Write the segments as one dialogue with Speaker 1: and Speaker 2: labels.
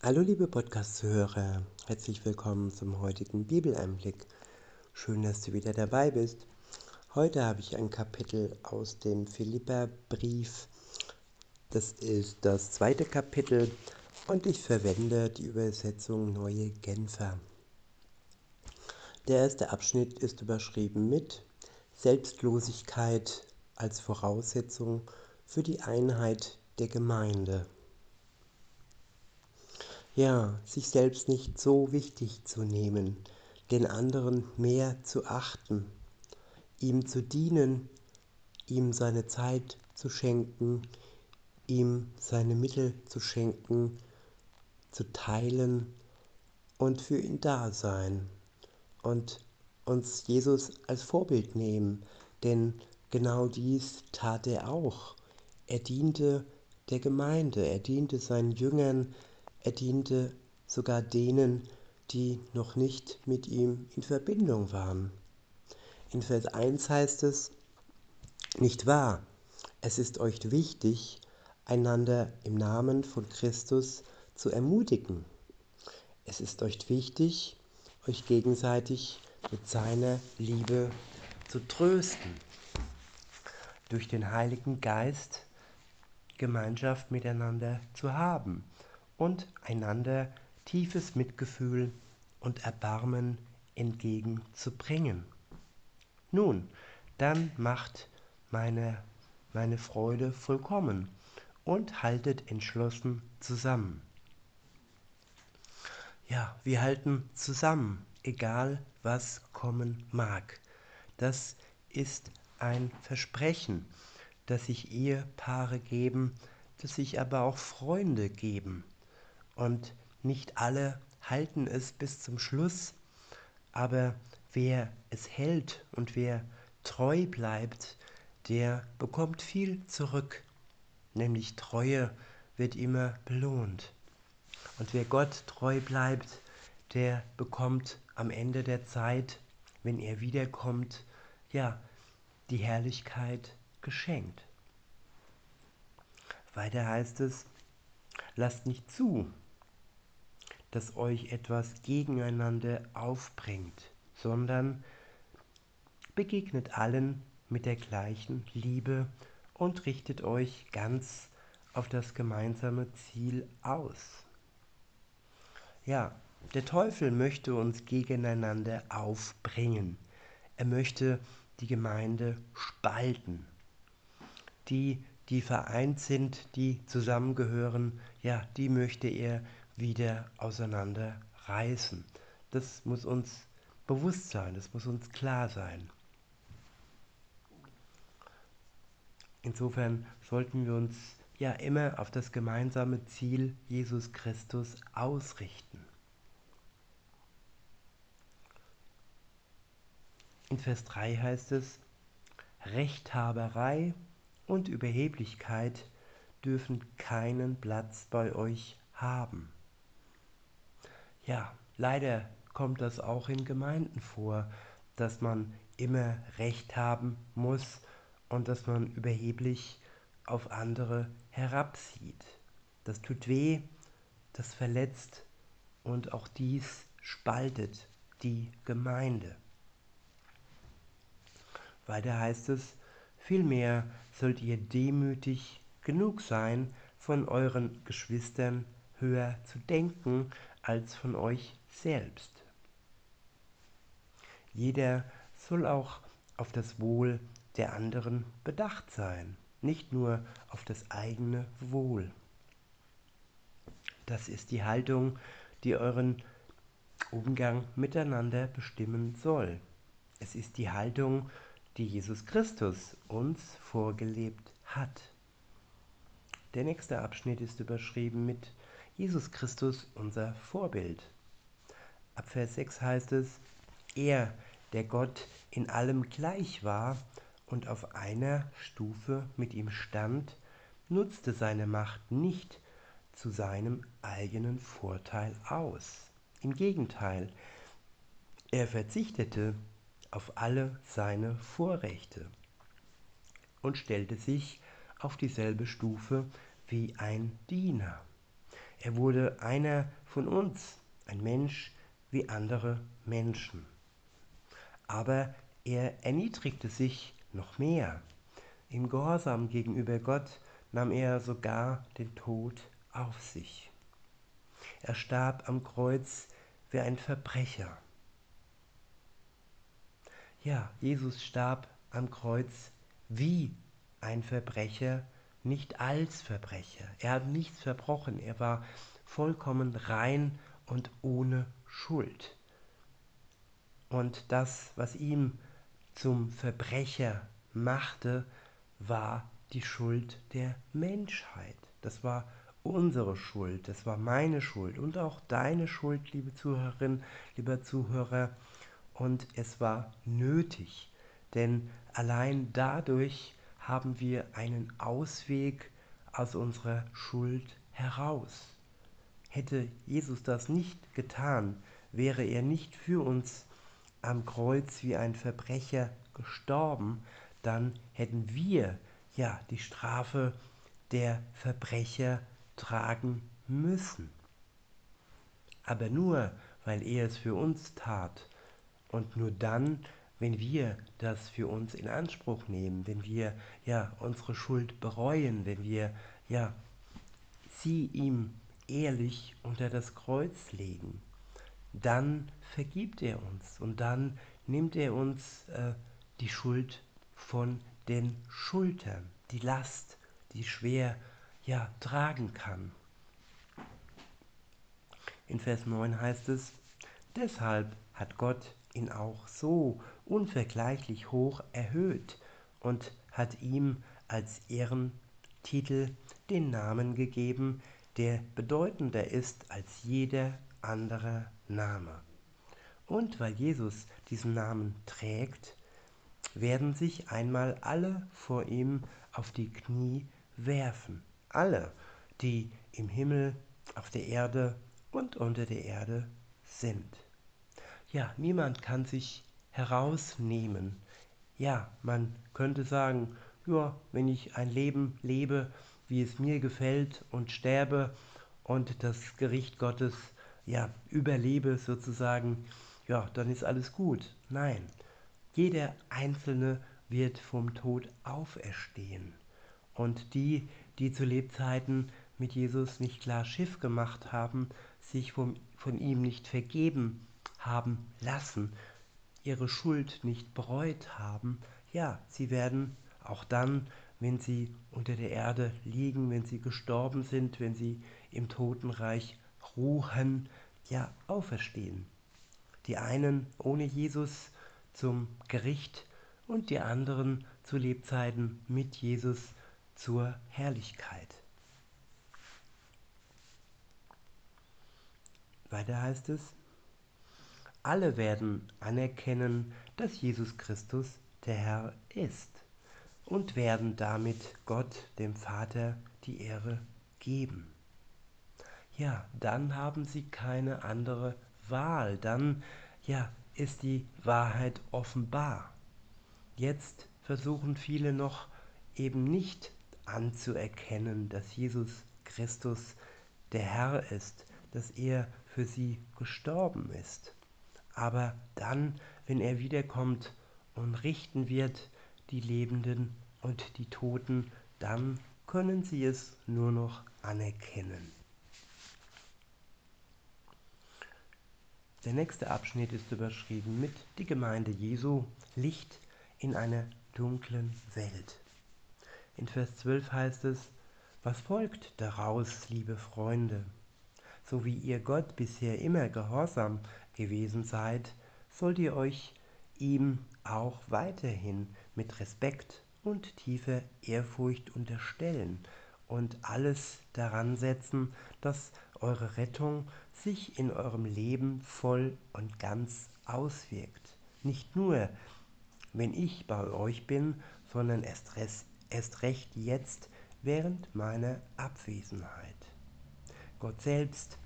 Speaker 1: Hallo liebe Podcast-Hörer, herzlich willkommen zum heutigen Bibeleinblick. Schön, dass du wieder dabei bist. Heute habe ich ein Kapitel aus dem Philipperbrief. Das ist das zweite Kapitel und ich verwende die Übersetzung Neue Genfer. Der erste Abschnitt ist überschrieben mit Selbstlosigkeit als Voraussetzung für die Einheit der Gemeinde. Ja, sich selbst nicht so wichtig zu nehmen, den anderen mehr zu achten, ihm zu dienen, ihm seine Zeit zu schenken, ihm seine Mittel zu schenken, zu teilen und für ihn da sein und uns Jesus als Vorbild nehmen, denn genau dies tat er auch. Er diente der Gemeinde, er diente seinen Jüngern, er diente sogar denen, die noch nicht mit ihm in Verbindung waren. In Vers 1 heißt es, nicht wahr, es ist euch wichtig, einander im Namen von Christus zu ermutigen. Es ist euch wichtig, euch gegenseitig mit seiner Liebe zu trösten. Durch den Heiligen Geist Gemeinschaft miteinander zu haben und einander tiefes Mitgefühl und Erbarmen entgegenzubringen. Nun, dann macht meine, meine Freude vollkommen und haltet entschlossen zusammen. Ja, wir halten zusammen, egal was kommen mag. Das ist ein Versprechen, das sich Ehepaare geben, das sich aber auch Freunde geben. Und nicht alle halten es bis zum Schluss, aber wer es hält und wer treu bleibt, der bekommt viel zurück, nämlich Treue wird immer belohnt. Und wer Gott treu bleibt, der bekommt am Ende der Zeit, wenn er wiederkommt, ja, die Herrlichkeit geschenkt. Weiter heißt es, lasst nicht zu, dass euch etwas gegeneinander aufbringt, sondern begegnet allen mit der gleichen Liebe und richtet euch ganz auf das gemeinsame Ziel aus. Ja, der Teufel möchte uns gegeneinander aufbringen. Er möchte die Gemeinde spalten. Die, die vereint sind, die zusammengehören, ja, die möchte er wieder auseinanderreißen. Das muss uns bewusst sein, das muss uns klar sein. Insofern sollten wir uns ja immer auf das gemeinsame Ziel Jesus Christus ausrichten. In Vers 3 heißt es, Rechthaberei und Überheblichkeit dürfen keinen Platz bei euch haben. Ja, leider kommt das auch in Gemeinden vor, dass man immer Recht haben muss und dass man überheblich auf andere herabsieht. Das tut weh, das verletzt und auch dies spaltet die Gemeinde. Weiter heißt es, vielmehr sollt ihr demütig genug sein, von euren Geschwistern höher zu denken als von euch selbst. Jeder soll auch auf das Wohl der anderen bedacht sein, nicht nur auf das eigene Wohl. Das ist die Haltung, die euren Umgang miteinander bestimmen soll. Es ist die Haltung, die Jesus Christus uns vorgelebt hat. Der nächste Abschnitt ist überschrieben mit Jesus Christus unser Vorbild. Ab Vers 6 heißt es, er, der Gott in allem gleich war und auf einer Stufe mit ihm stand, nutzte seine Macht nicht zu seinem eigenen Vorteil aus. Im Gegenteil, er verzichtete auf alle seine Vorrechte und stellte sich auf dieselbe Stufe wie ein Diener. Er wurde einer von uns, ein Mensch wie andere Menschen. Aber er erniedrigte sich noch mehr. Im Gehorsam gegenüber Gott nahm er sogar den Tod auf sich. Er starb am Kreuz wie ein Verbrecher. Ja, Jesus starb am Kreuz wie ein Verbrecher, nicht als Verbrecher. Er hat nichts verbrochen, er war vollkommen rein und ohne Schuld. Und das, was ihm zum Verbrecher machte, war die Schuld der Menschheit. Das war unsere Schuld, das war meine Schuld und auch deine Schuld, liebe Zuhörerin, lieber Zuhörer. Und es war nötig, denn allein dadurch haben wir einen Ausweg aus unserer Schuld heraus. Hätte Jesus das nicht getan, wäre er nicht für uns am Kreuz wie ein Verbrecher gestorben, dann hätten wir ja die Strafe der Verbrecher tragen müssen. Aber nur weil er es für uns tat und nur dann, wenn wir das für uns in Anspruch nehmen, wenn wir ja unsere Schuld bereuen, wenn wir ja sie ihm ehrlich unter das Kreuz legen, dann vergibt er uns und dann nimmt er uns äh, die Schuld von den Schultern, die Last, die schwer ja tragen kann. In Vers 9 heißt es, deshalb hat Gott ihn auch so unvergleichlich hoch erhöht und hat ihm als Ehrentitel den Namen gegeben, der bedeutender ist als jeder andere Name. Und weil Jesus diesen Namen trägt, werden sich einmal alle vor ihm auf die Knie werfen. Alle, die im Himmel, auf der Erde und unter der Erde sind. Ja, niemand kann sich herausnehmen. Ja, man könnte sagen, ja, wenn ich ein Leben lebe, wie es mir gefällt und sterbe und das Gericht Gottes ja überlebe sozusagen, ja, dann ist alles gut. Nein, jeder Einzelne wird vom Tod auferstehen. Und die, die zu Lebzeiten mit Jesus nicht klar Schiff gemacht haben, sich vom, von ihm nicht vergeben haben lassen, ihre Schuld nicht bereut haben, ja, sie werden auch dann, wenn sie unter der Erde liegen, wenn sie gestorben sind, wenn sie im Totenreich ruhen, ja, auferstehen. Die einen ohne Jesus zum Gericht und die anderen zu Lebzeiten mit Jesus zur Herrlichkeit. Weiter heißt es, alle werden anerkennen, dass Jesus Christus der Herr ist und werden damit Gott, dem Vater, die Ehre geben. Ja, dann haben sie keine andere Wahl, dann ja, ist die Wahrheit offenbar. Jetzt versuchen viele noch eben nicht anzuerkennen, dass Jesus Christus der Herr ist, dass er für sie gestorben ist. Aber dann, wenn er wiederkommt und richten wird die Lebenden und die Toten, dann können sie es nur noch anerkennen. Der nächste Abschnitt ist überschrieben mit Die Gemeinde Jesu, Licht in einer dunklen Welt. In Vers 12 heißt es, was folgt daraus, liebe Freunde? So wie ihr Gott bisher immer gehorsam gewesen seid, sollt ihr euch ihm auch weiterhin mit Respekt und tiefer Ehrfurcht unterstellen und alles daran setzen, dass eure Rettung sich in eurem Leben voll und ganz auswirkt. Nicht nur, wenn ich bei euch bin, sondern erst, erst recht jetzt während meiner Abwesenheit. Gott selbst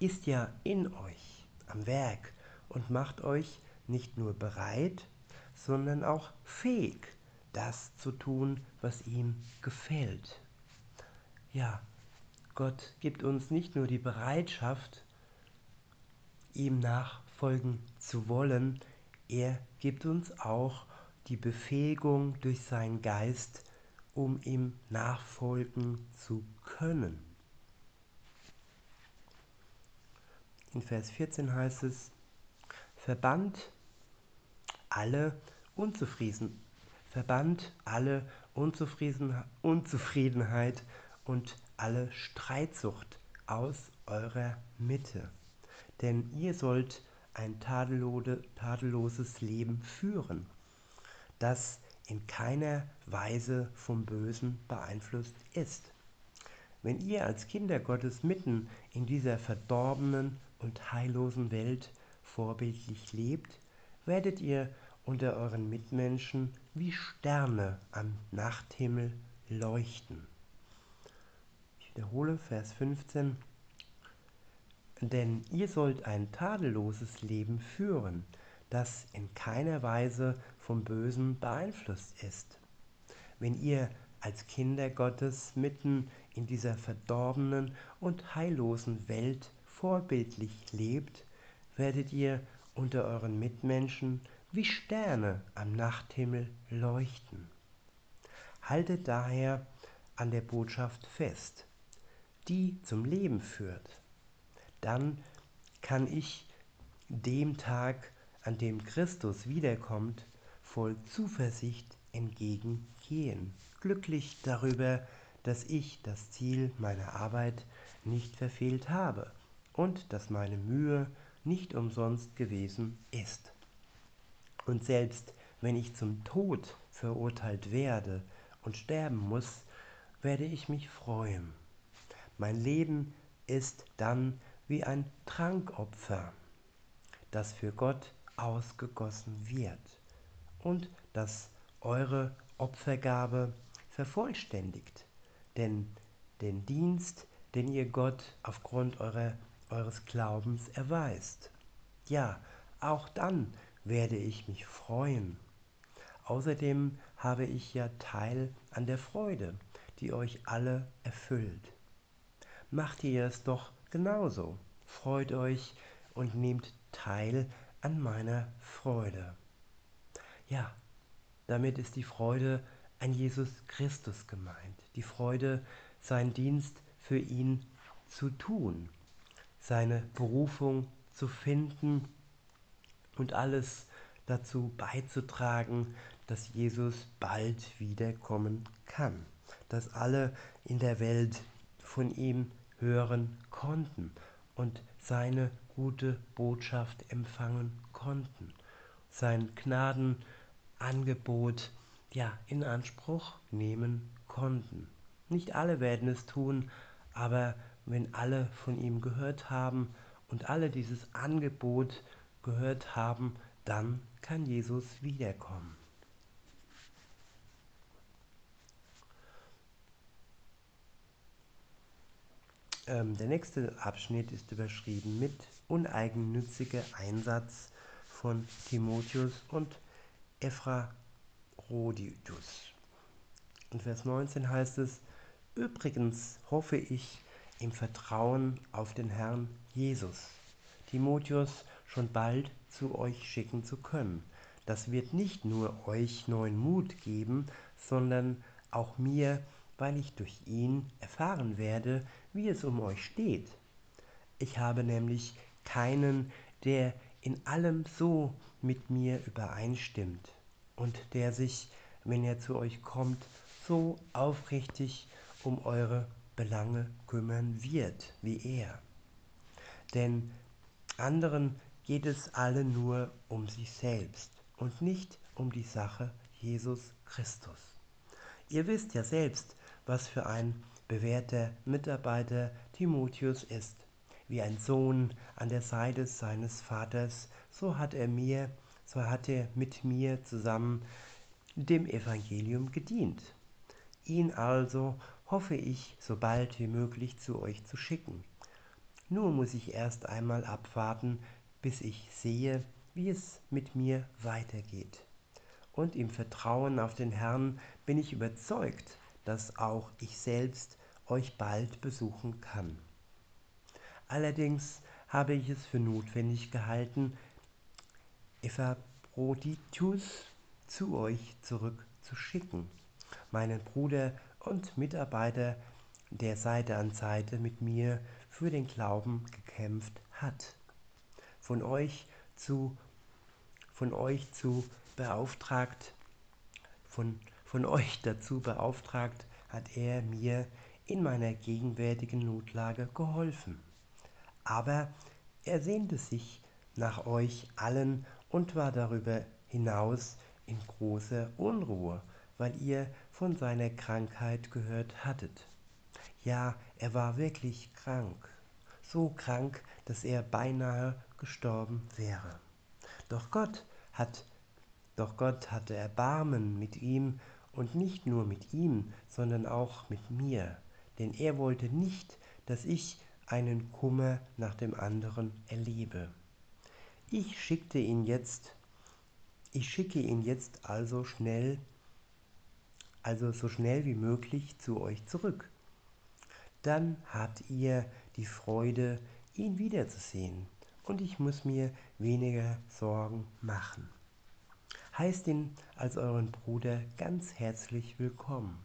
Speaker 1: ist ja in euch am Werk und macht euch nicht nur bereit, sondern auch fähig, das zu tun, was ihm gefällt. Ja, Gott gibt uns nicht nur die Bereitschaft, ihm nachfolgen zu wollen, er gibt uns auch die Befähigung durch seinen Geist, um ihm nachfolgen zu können. In Vers 14 heißt es, verbannt alle Unzufrieden, verbannt alle Unzufrieden, Unzufriedenheit und alle Streitsucht aus eurer Mitte. Denn ihr sollt ein tadelloses Leben führen, das in keiner Weise vom Bösen beeinflusst ist. Wenn ihr als Kinder Gottes mitten in dieser verdorbenen und heillosen Welt vorbildlich lebt, werdet ihr unter euren Mitmenschen wie Sterne am Nachthimmel leuchten. Ich wiederhole Vers 15. Denn ihr sollt ein tadelloses Leben führen, das in keiner Weise vom Bösen beeinflusst ist. Wenn ihr als Kinder Gottes mitten in dieser verdorbenen und heillosen Welt vorbildlich lebt, werdet ihr unter euren Mitmenschen wie Sterne am Nachthimmel leuchten. Haltet daher an der Botschaft fest, die zum Leben führt. Dann kann ich dem Tag, an dem Christus wiederkommt, voll Zuversicht entgegengehen, glücklich darüber, dass ich das Ziel meiner Arbeit nicht verfehlt habe und dass meine Mühe nicht umsonst gewesen ist. Und selbst wenn ich zum Tod verurteilt werde und sterben muss, werde ich mich freuen. Mein Leben ist dann wie ein Trankopfer, das für Gott ausgegossen wird und das eure Opfergabe vervollständigt. Denn den Dienst, den ihr Gott aufgrund eurer, eures Glaubens erweist. Ja, auch dann werde ich mich freuen. Außerdem habe ich ja Teil an der Freude, die euch alle erfüllt. Macht ihr es doch genauso. Freut euch und nehmt teil an meiner Freude. Ja, damit ist die Freude an Jesus Christus gemeint. Die Freude, seinen Dienst für ihn zu tun, seine Berufung zu finden und alles dazu beizutragen, dass Jesus bald wiederkommen kann, dass alle in der Welt von ihm hören konnten und seine gute Botschaft empfangen konnten, sein Gnadenangebot ja in Anspruch nehmen konnten. Nicht alle werden es tun, aber wenn alle von ihm gehört haben und alle dieses Angebot gehört haben, dann kann Jesus wiederkommen. Ähm, der nächste Abschnitt ist überschrieben mit uneigennütziger Einsatz von Timotheus und Ephroditus. In Vers 19 heißt es, Übrigens hoffe ich im Vertrauen auf den Herrn Jesus, Timotheus schon bald zu euch schicken zu können. Das wird nicht nur euch neuen Mut geben, sondern auch mir, weil ich durch ihn erfahren werde, wie es um euch steht. Ich habe nämlich keinen, der in allem so mit mir übereinstimmt und der sich, wenn er zu euch kommt, so aufrichtig um eure Belange kümmern wird wie er. Denn anderen geht es alle nur um sich selbst und nicht um die Sache Jesus Christus. Ihr wisst ja selbst, was für ein bewährter Mitarbeiter Timotheus ist. Wie ein Sohn an der Seite seines Vaters, so hat er mir, so hat er mit mir zusammen dem Evangelium gedient. Ihn also hoffe ich, so bald wie möglich zu euch zu schicken. Nur muss ich erst einmal abwarten, bis ich sehe, wie es mit mir weitergeht. Und im Vertrauen auf den Herrn bin ich überzeugt, dass auch ich selbst euch bald besuchen kann. Allerdings habe ich es für notwendig gehalten, Epaphroditus zu euch zurückzuschicken, meinen Bruder und Mitarbeiter, der Seite an Seite mit mir für den Glauben gekämpft hat. Von euch zu, von euch zu beauftragt, von, von euch dazu beauftragt, hat er mir in meiner gegenwärtigen Notlage geholfen. Aber er sehnte sich nach euch allen und war darüber hinaus in großer Unruhe, weil ihr von seiner Krankheit gehört hattet. Ja, er war wirklich krank, so krank, dass er beinahe gestorben wäre. Doch Gott hat doch Gott hatte Erbarmen mit ihm und nicht nur mit ihm, sondern auch mit mir, denn er wollte nicht, dass ich einen Kummer nach dem anderen erlebe. Ich schickte ihn jetzt, ich schicke ihn jetzt also schnell, also so schnell wie möglich zu euch zurück. Dann habt ihr die Freude, ihn wiederzusehen, und ich muss mir weniger Sorgen machen. Heißt ihn als euren Bruder ganz herzlich willkommen.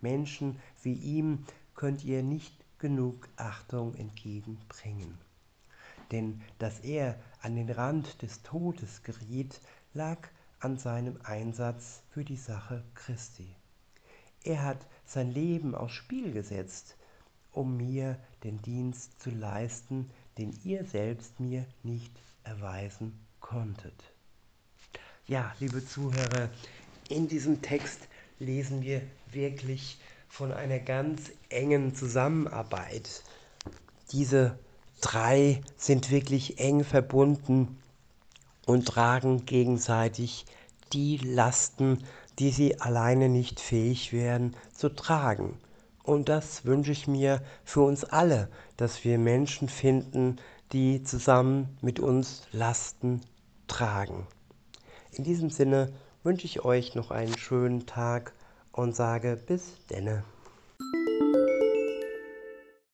Speaker 1: Menschen wie ihm könnt ihr nicht genug Achtung entgegenbringen. Denn dass er an den Rand des Todes geriet, lag an seinem Einsatz für die Sache Christi. Er hat sein Leben aufs Spiel gesetzt, um mir den Dienst zu leisten, den ihr selbst mir nicht erweisen konntet. Ja, liebe Zuhörer, in diesem Text lesen wir wirklich von einer ganz engen Zusammenarbeit. Diese drei sind wirklich eng verbunden und tragen gegenseitig die Lasten, die sie alleine nicht fähig wären zu tragen. Und das wünsche ich mir für uns alle, dass wir Menschen finden, die zusammen mit uns Lasten tragen. In diesem Sinne wünsche ich euch noch einen schönen Tag und sage bis denne.